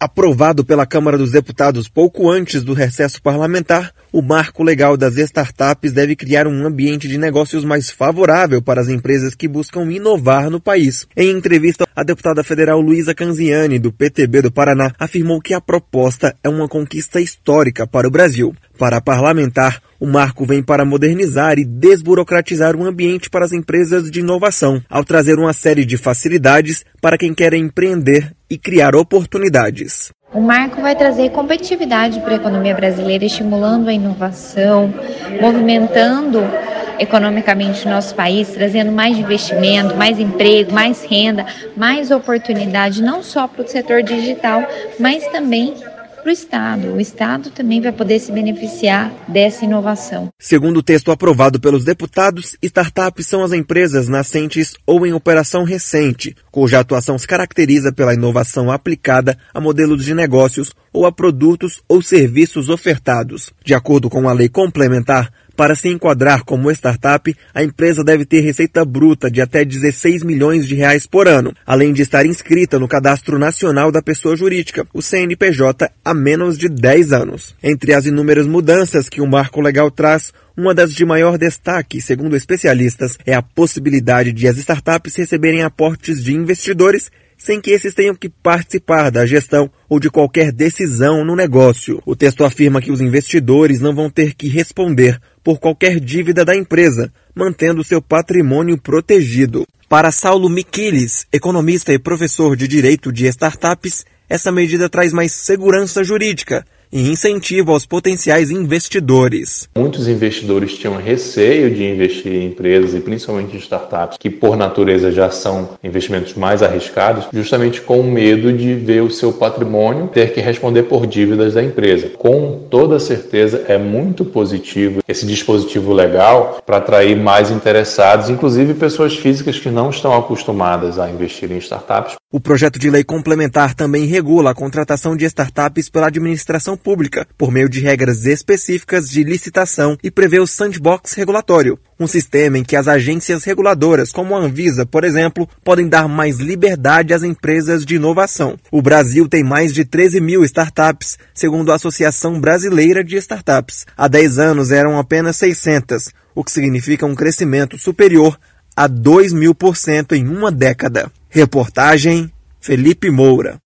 Aprovado pela Câmara dos Deputados pouco antes do recesso parlamentar, o marco legal das startups deve criar um ambiente de negócios mais favorável para as empresas que buscam inovar no país. Em entrevista, a deputada federal Luísa Canziani, do PTB do Paraná, afirmou que a proposta é uma conquista histórica para o Brasil. Para a parlamentar, o marco vem para modernizar e desburocratizar o ambiente para as empresas de inovação, ao trazer uma série de facilidades para quem quer empreender e criar oportunidades. O marco vai trazer competitividade para a economia brasileira, estimulando a inovação, movimentando economicamente o nosso país, trazendo mais investimento, mais emprego, mais renda, mais oportunidade, não só para o setor digital, mas também para o Estado. O Estado também vai poder se beneficiar dessa inovação. Segundo o texto aprovado pelos deputados, startups são as empresas nascentes ou em operação recente, cuja atuação se caracteriza pela inovação aplicada a modelos de negócios ou a produtos ou serviços ofertados. De acordo com a lei complementar, para se enquadrar como startup, a empresa deve ter receita bruta de até 16 milhões de reais por ano, além de estar inscrita no Cadastro Nacional da Pessoa Jurídica, o CNPJ, há menos de 10 anos. Entre as inúmeras mudanças que o marco legal traz, uma das de maior destaque, segundo especialistas, é a possibilidade de as startups receberem aportes de investidores sem que esses tenham que participar da gestão ou de qualquer decisão no negócio. O texto afirma que os investidores não vão ter que responder por qualquer dívida da empresa, mantendo seu patrimônio protegido. Para Saulo Miquiles, economista e professor de direito de startups, essa medida traz mais segurança jurídica e incentivo aos potenciais investidores. Muitos investidores tinham receio de investir em empresas e principalmente em startups, que por natureza já são investimentos mais arriscados, justamente com medo de ver o seu patrimônio ter que responder por dívidas da empresa. Com toda certeza é muito positivo esse dispositivo legal para atrair mais interessados, inclusive pessoas físicas que não estão acostumadas a investir em startups. O projeto de lei complementar também regula a contratação de startups pela administração pública, por meio de regras específicas de licitação e prevê o sandbox regulatório, um sistema em que as agências reguladoras, como a Anvisa, por exemplo, podem dar mais liberdade às empresas de inovação. O Brasil tem mais de 13 mil startups, segundo a Associação Brasileira de Startups. Há 10 anos eram apenas 600, o que significa um crescimento superior a 2 mil por cento em uma década. Reportagem Felipe Moura.